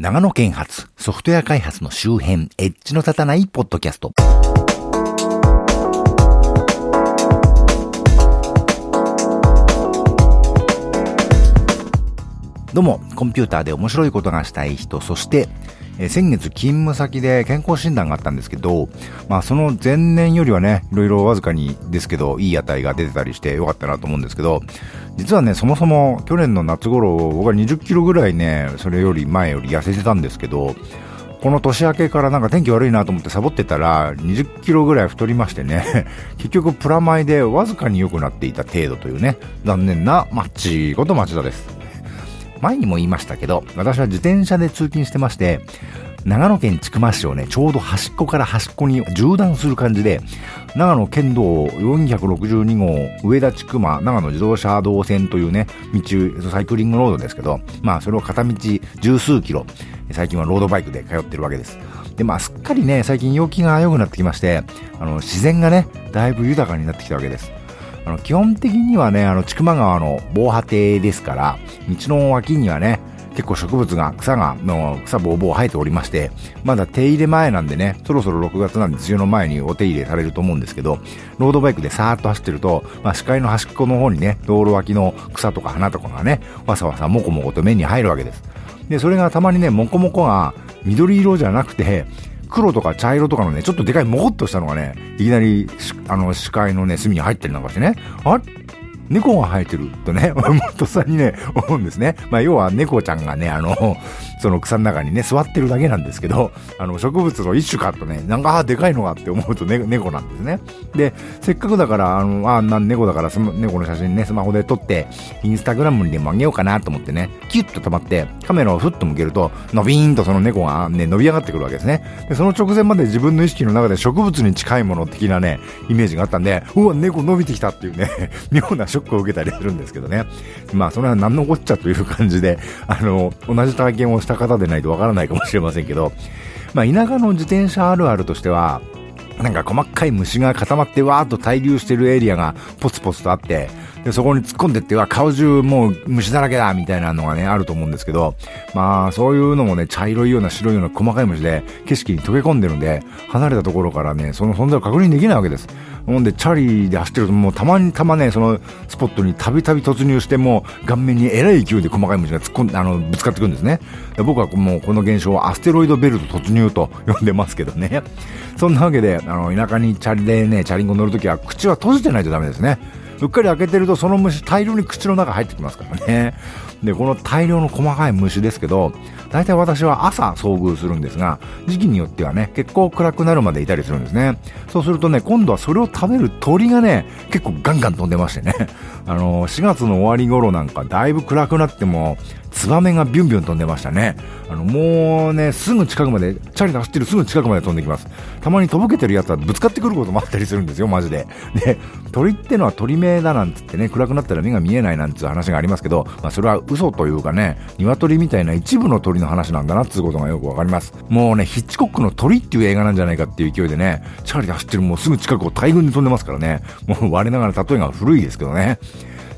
長野県発ソフトウェア開発の周辺、エッジの立たないポッドキャスト。どうも、コンピューターで面白いことがしたい人、そして、え先月勤務先で健康診断があったんですけど、まあその前年よりはね、いろいろわずかにですけど、いい値が出てたりしてよかったなと思うんですけど、実はね、そもそも去年の夏頃、僕は20キロぐらいね、それより前より痩せてたんですけど、この年明けからなんか天気悪いなと思ってサボってたら、20キロぐらい太りましてね、結局プラマイでわずかに良くなっていた程度というね、残念なマッチこと町田です。前にも言いましたけど、私は自転車で通勤してまして、長野県千曲市をね、ちょうど端っこから端っこに縦断する感じで、長野県道462号上田千曲長野自動車道線というね、道、サイクリングロードですけど、まあそれを片道十数キロ、最近はロードバイクで通ってるわけです。で、まあすっかりね、最近陽気が良くなってきまして、あの、自然がね、だいぶ豊かになってきたわけです。あの、基本的にはね、あの、千曲川の防波堤ですから、道の脇にはね、結構植物が、草が、の草ぼうぼう生えておりまして、まだ手入れ前なんでね、そろそろ6月なんで梅雨の前にお手入れされると思うんですけど、ロードバイクでさーっと走ってると、まあ視界の端っこの方にね、道路脇の草とか花とかがね、わさわさもこもこと目に入るわけです。で、それがたまにね、もこもこが緑色じゃなくて、黒とか茶色とかのね、ちょっとでかいもこっとしたのがね、いきなり、あの、視界のね、隅に入ってるなんかしてね、あれ？猫が生えてるとね、とっさにね、思うんですね。まあ、要は猫ちゃんがね、あの、その草の中にね、座ってるだけなんですけど、あの、植物の一種かとね、なんか、ああでかいのがって思うと、ね、猫なんですね。で、せっかくだから、あの、あな猫だからその猫の写真ね、スマホで撮って、インスタグラムにでもあげようかなと思ってね、キュッと止まって、カメラをふっと向けると、のびーんとその猫がね、伸び上がってくるわけですね。で、その直前まで自分の意識の中で植物に近いもの的なね、イメージがあったんで、うわ、猫伸びてきたっていうね、妙なショックを受けたりするんですけどね。まあ、それは何のこっちゃという感じで、あの、同じ体験をした方でないとわからないかもしれませんけど、まあ、田舎の自転車あるあるとしては、なんか細かい虫が固まってわーっと滞留してるエリアがポツポツとあって、で、そこに突っ込んでっては顔中もう虫だらけだみたいなのがね、あると思うんですけど、まあ、そういうのもね、茶色いような白いような細かい虫で景色に溶け込んでるんで、離れたところからね、その存在を確認できないわけです。ほんで、チャリで走ってると、もうたまにたまね、そのスポットにたびたび突入して、もう顔面にえらい勢いで細かい虫が突っ込んで、あの、ぶつかってくるんですね。で僕はもうこの現象をアステロイドベルト突入と呼んでますけどね。そんなわけで、あの、田舎にチャリでね、チャリンコ乗るときは口は閉じてないとダメですね。うっかり開けてるとその虫大量に口の中入ってきますからね。で、この大量の細かい虫ですけど、大体私は朝遭遇するんですが、時期によってはね、結構暗くなるまでいたりするんですね。そうするとね、今度はそれを食べる鳥がね、結構ガンガン飛んでましてね。あの、4月の終わり頃なんかだいぶ暗くなっても、ツバメがビュンビュン飛んでましたね。あの、もうね、すぐ近くまで、チャリで走ってるすぐ近くまで飛んできます。たまにとぼけてるやつはぶつかってくることもあったりするんですよ、マジで。で、鳥ってのは鳥目だなんつってね、暗くなったら目が見えないなんつう話がありますけど、まあそれは嘘というかね、鶏みたいな一部の鳥の話なんだなっつうことがよくわかります。もうね、ヒッチコックの鳥っていう映画なんじゃないかっていう勢いでね、チャリで走ってるもうすぐ近くを大群に飛んでますからね、もう我ながら例えが古いですけどね。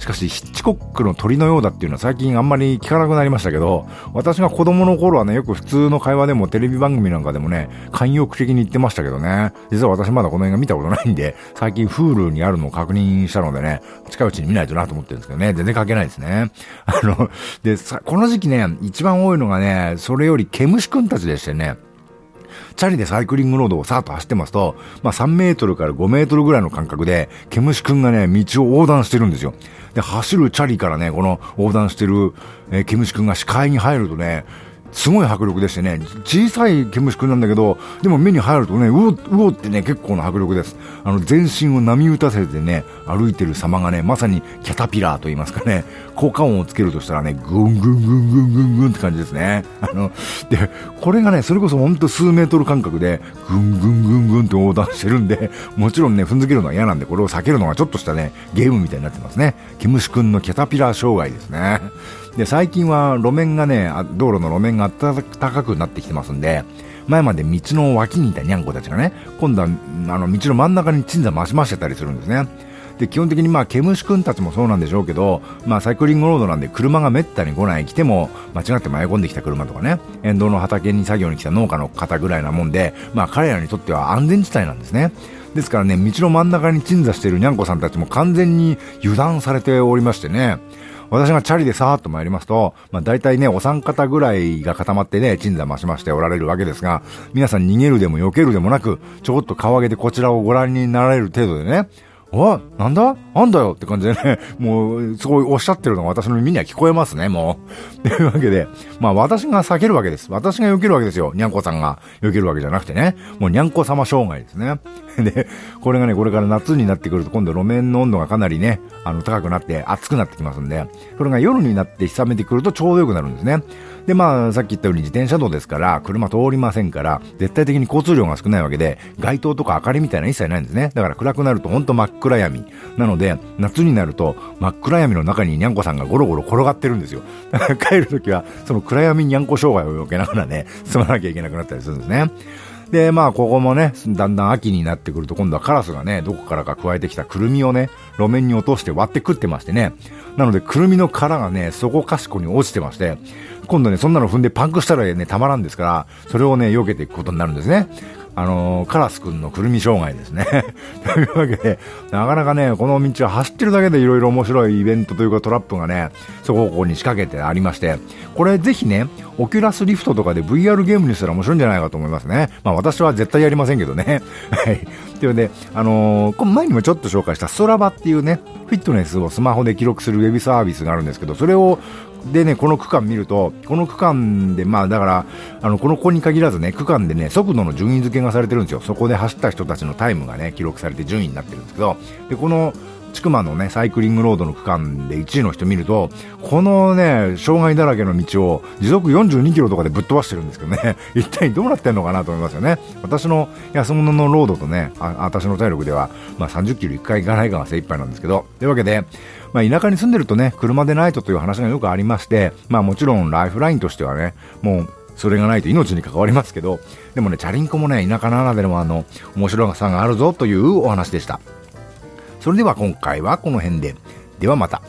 しかし、ヒッチコックの鳥のようだっていうのは最近あんまり聞かなくなりましたけど、私が子供の頃はね、よく普通の会話でもテレビ番組なんかでもね、慣用句的に言ってましたけどね、実は私まだこの映画見たことないんで、最近 Hulu にあるのを確認したのでね、近いうちに見ないとなと思ってるんですけどね、全然関係ないですね。あの、で、この時期ね、一番多いのがね、それより毛虫くんたちでしてね、チャリでサイクリングロードをさーっと走ってますと、まあ3メートルから5メートルぐらいの間隔で、毛虫くんがね、道を横断してるんですよ。で、走るチャリからね、この横断してる、えー、毛虫くんが視界に入るとね、すごい迫力でしてね、小さい毛虫くんなんだけど、でも目に入るとね、うお、うおってね、結構な迫力です。あの、全身を波打たせてね、歩いてる様がね、まさにキャタピラーと言いますかね、効果音をつけるとしたらね、ぐんぐんぐんぐんぐんぐんって感じですね。あの、で、これがね、それこそほんと数メートル間隔で、ぐんぐんぐんぐんって横断してるんで、もちろんね、踏んづけるのは嫌なんで、これを避けるのがちょっとしたね、ゲームみたいになってますね。毛虫くんのキャタピラー障害ですね。で、最近は路面がね、道路の路面が暖かくなってきてますんで、前まで道の脇にいたニャンコたちがね、今度は、あの、道の真ん中に鎮座増し増してたりするんですね。で、基本的にまあ、毛虫くんたちもそうなんでしょうけど、まあ、サイクリングロードなんで車がめったに来ない、来ても間違って迷い込んできた車とかね、沿道の畑に作業に来た農家の方ぐらいなもんで、まあ、彼らにとっては安全地帯なんですね。ですからね、道の真ん中に鎮座しているにゃんこさんたちも完全に油断されておりましてね、私がチャリでさーっと参りますと、まあ大体ね、お三方ぐらいが固まってね、鎮座増しましておられるわけですが、皆さん逃げるでも避けるでもなく、ちょこっと顔上げてこちらをご覧になられる程度でね、おなんだ？なんだよって感じでね、もう、すごいおっしゃってるのが私の耳には聞こえますね、もう。というわけで、まあ私が避けるわけです。私が避けるわけですよ。にゃんこさんが避けるわけじゃなくてね。もうにゃんこ様障害ですね。で、これがね、これから夏になってくると今度路面の温度がかなりね、あの、高くなって暑くなってきますんで、それが夜になって冷めてくるとちょうどよくなるんですね。で、まあ、さっき言ったように自転車道ですから、車通りませんから、絶対的に交通量が少ないわけで、街灯とか明かりみたいな一切ないんですね。だから暗くなるとほんと真っ暗闇。なので、夏になると真っ暗闇の中ににゃんこさんがゴロゴロ転がってるんですよ。帰るときは、その暗闇にゃんこ障害を避けながらね、進まなきゃいけなくなったりするんですね。で、まあ、ここもね、だんだん秋になってくると、今度はカラスがね、どこからか加えてきたくるみをね、路面に落として割って食ってましてね。なので、くるみの殻がね、そこかしこに落ちてまして、今度ね、そんなの踏んでパンクしたらね、たまらんですから、それをね、避けていくことになるんですね。あのー、カラスくんのくるみ障害ですね。というわけで、なかなかね、この道は走ってるだけでいろいろ面白いイベントというかトラップがね、そここに仕掛けてありまして、これぜひね、オキュラスリフトとかで VR ゲームにしたら面白いんじゃないかと思いますね。まあ私は絶対やりませんけどね。はい。というので、あのー、前にもちょっと紹介したストラバっていうね、フィットネスをスマホで記録するウェブサービスがあるんですけど、それをでね、この区間見ると、この区間で、まあだから、あの、この子に限らずね、区間でね、速度の順位付けがされてるんですよ。そこで走った人たちのタイムがね、記録されて順位になってるんですけど、で、この、千曲のね、サイクリングロードの区間で1位の人見ると、このね、障害だらけの道を時速42キロとかでぶっ飛ばしてるんですけどね、一体どうなってんのかなと思いますよね。私の安物のロードとね、あ私の体力では、まあ30キロ1回行かないかが精一杯なんですけど、というわけで、まあ、田舎に住んでるとね、車でないとという話がよくありまして、まあもちろんライフラインとしてはね、もうそれがないと命に関わりますけど、でもね、チャリンコもね、田舎ならではの面白さがあるぞというお話でした。それでは今回はこの辺で。ではまた。